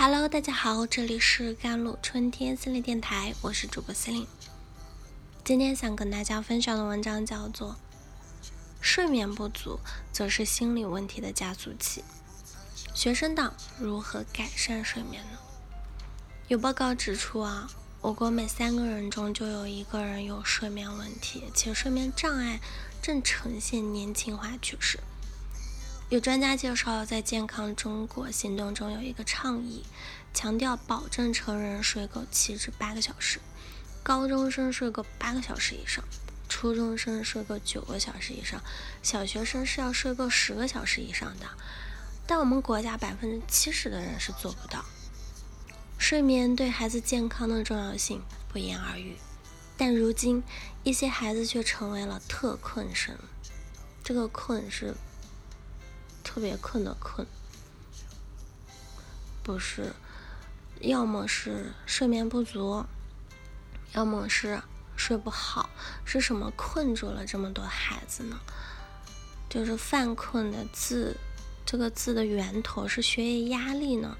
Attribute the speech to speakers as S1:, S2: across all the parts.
S1: Hello，大家好，这里是甘露春天心理电台，我是主播司令。今天想跟大家分享的文章叫做《睡眠不足则是心理问题的加速器》。学生党如何改善睡眠呢？有报告指出啊，我国每三个人中就有一个人有睡眠问题，且睡眠障碍正呈现年轻化趋势。有专家介绍，在健康中国行动中有一个倡议，强调保证成人睡够七至八个小时，高中生睡够八个小时以上，初中生睡够九个小时以上，小学生是要睡够十个小时以上的。但我们国家百分之七十的人是做不到。睡眠对孩子健康的重要性不言而喻，但如今一些孩子却成为了特困生。这个困是。特别困的困，不是，要么是睡眠不足，要么是睡不好，是什么困住了这么多孩子呢？就是犯困的字，这个字的源头是学业压力呢？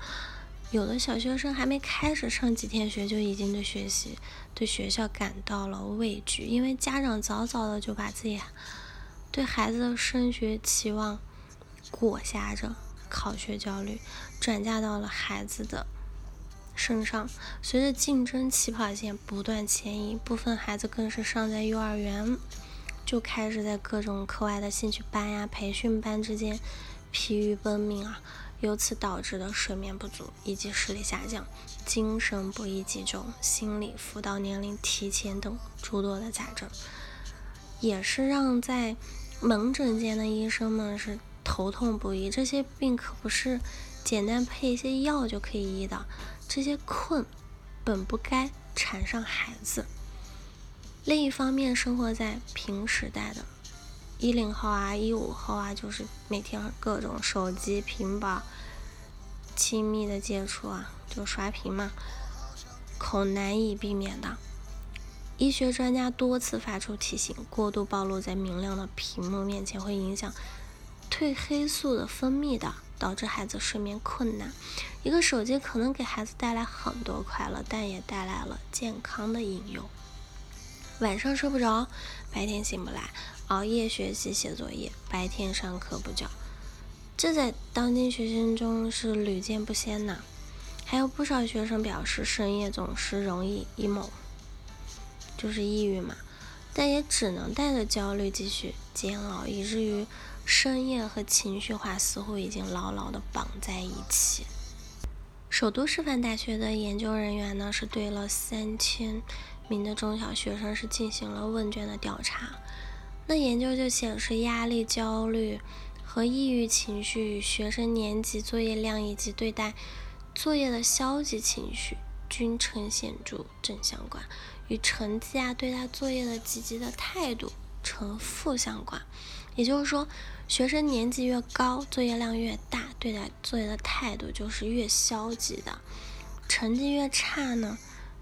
S1: 有的小学生还没开始上几天学，就已经对学习、对学校感到了畏惧，因为家长早早的就把自己对孩子的升学期望。裹挟着考学焦虑转嫁到了孩子的身上，随着竞争起跑线不断前移，部分孩子更是尚在幼儿园就开始在各种课外的兴趣班呀、培训班之间疲于奔命啊，由此导致的睡眠不足以及视力下降、精神不易集中、心理辅导年龄提前等诸多的杂症，也是让在门诊间的医生们是。头痛不已，这些病可不是简单配一些药就可以医的。这些困本不该缠上孩子。另一方面，生活在平时代的一零后啊、一五后啊，就是每天各种手机、平板亲密的接触啊，就刷屏嘛，恐难以避免的。医学专家多次发出提醒：过度暴露在明亮的屏幕面前会影响。褪黑素的分泌的，导致孩子睡眠困难。一个手机可能给孩子带来很多快乐，但也带来了健康的隐忧。晚上睡不着，白天醒不来，熬夜学习写作业，白天上课不觉，这在当今学生中是屡见不鲜呐。还有不少学生表示，深夜总是容易 emo，就是抑郁嘛。但也只能带着焦虑继续煎熬，以至于深夜和情绪化似乎已经牢牢的绑在一起。首都师范大学的研究人员呢，是对了三千名的中小学生是进行了问卷的调查。那研究就显示，压力、焦虑和抑郁情绪与学生年级、作业量以及对待作业的消极情绪均呈显著正相关。与成绩啊，对待作业的积极的态度呈负相关，也就是说，学生年纪越高，作业量越大，对待作业的态度就是越消极的；成绩越差呢，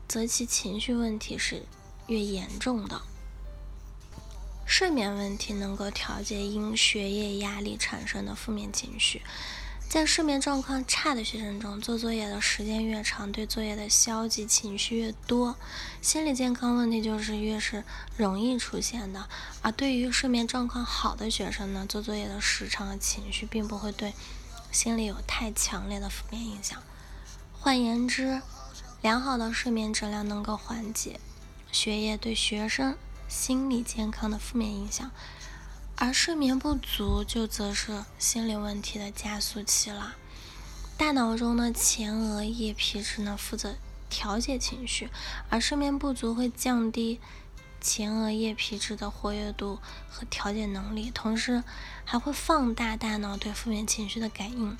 S1: 则其情绪问题是越严重的。睡眠问题能够调节因学业压力产生的负面情绪。在睡眠状况差的学生中，做作业的时间越长，对作业的消极情绪越多，心理健康问题就是越是容易出现的。而对于睡眠状况好的学生呢，做作业的时长和情绪并不会对心理有太强烈的负面影响。换言之，良好的睡眠质量能够缓解学业对学生心理健康的负面影响。而睡眠不足就则是心理问题的加速器了。大脑中的前额叶皮质呢负责调节情绪，而睡眠不足会降低前额叶皮质的活跃度和调节能力，同时还会放大大脑对负面情绪的感应，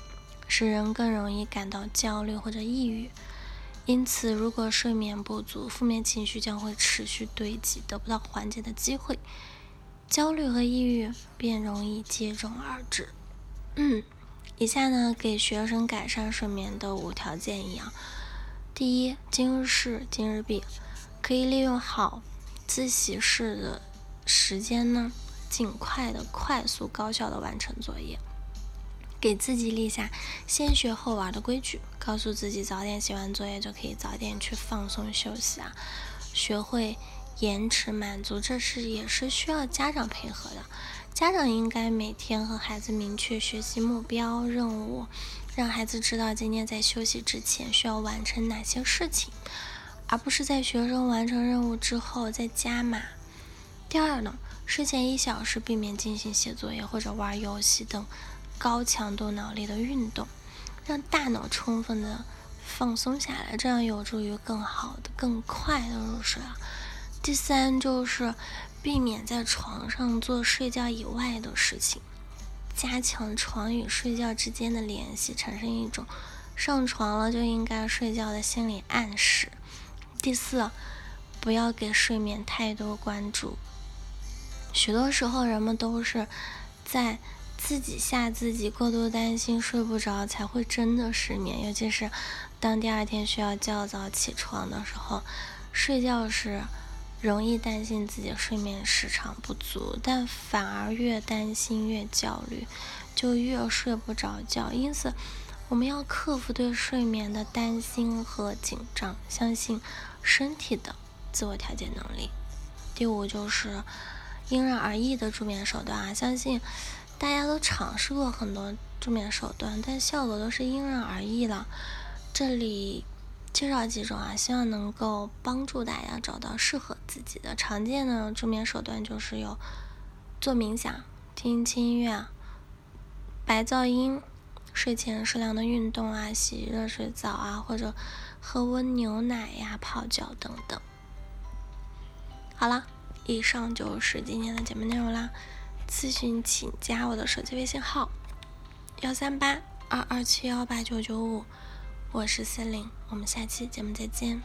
S1: 使人更容易感到焦虑或者抑郁。因此，如果睡眠不足，负面情绪将会持续堆积，得不到缓解的机会。焦虑和抑郁便容易接踵而至。嗯，以下呢给学生改善睡眠的五条建议啊。第一，今日事今日毕，可以利用好自习室的时间呢，尽快的、快速、高效的完成作业。给自己立下先学后玩的规矩，告诉自己早点写完作业就可以早点去放松休息啊。学会延迟满足，这是也是需要家长配合的。家长应该每天和孩子明确学习目标、任务，让孩子知道今天在休息之前需要完成哪些事情，而不是在学生完成任务之后再加码。第二呢，睡前一小时避免进行写作业或者玩游戏等。高强度脑力的运动，让大脑充分的放松下来，这样有助于更好的、更快的入睡啊。第三就是避免在床上做睡觉以外的事情，加强床与睡觉之间的联系，产生一种上床了就应该睡觉的心理暗示。第四，不要给睡眠太多关注，许多时候人们都是在。自己吓自己，过度担心睡不着，才会真的失眠。尤其是当第二天需要较早起床的时候，睡觉时容易担心自己睡眠时长不足，但反而越担心越焦虑，就越睡不着觉。因此，我们要克服对睡眠的担心和紧张，相信身体的自我调节能力。第五就是因人而异的助眠手段啊，相信。大家都尝试过很多助眠手段，但效果都是因人而异了。这里介绍几种啊，希望能够帮助大家找到适合自己的常见的助眠手段，就是有做冥想、听轻音乐、白噪音、睡前适量的运动啊、洗热水澡啊，或者喝温牛奶呀、泡脚等等。好了，以上就是今天的节目内容啦。咨询请加我的手机微信号：幺三八二二七幺八九九五，我是 C 琳，我们下期节目再见。